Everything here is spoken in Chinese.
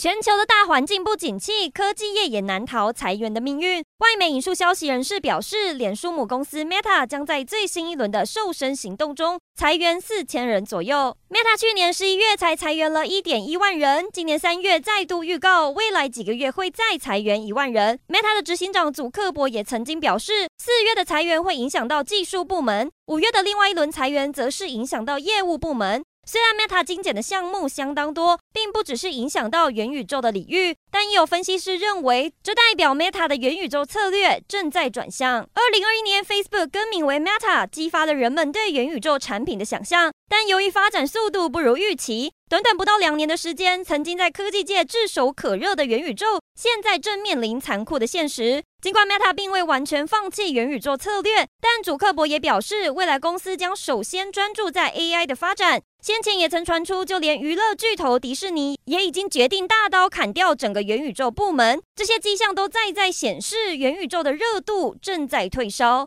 全球的大环境不景气，科技业也难逃裁员的命运。外媒引述消息人士表示，脸书母公司 Meta 将在最新一轮的瘦身行动中裁员四千人左右。Meta 去年十一月才裁员了一点一万人，今年三月再度预告未来几个月会再裁员一万人。Meta 的执行长祖克伯也曾经表示，四月的裁员会影响到技术部门，五月的另外一轮裁员则是影响到业务部门。虽然 Meta 精简的项目相当多，并不只是影响到元宇宙的领域，但也有分析师认为，这代表 Meta 的元宇宙策略正在转向。二零二一年，Facebook 更名为 Meta，激发了人们对元宇宙产品的想象，但由于发展速度不如预期，短短不到两年的时间，曾经在科技界炙手可热的元宇宙，现在正面临残酷的现实。尽管 Meta 并未完全放弃元宇宙策略，但祖克伯也表示，未来公司将首先专注在 AI 的发展。先前也曾传出，就连娱乐巨头迪士尼也已经决定大刀砍掉整个元宇宙部门。这些迹象都再在显示，元宇宙的热度正在退烧。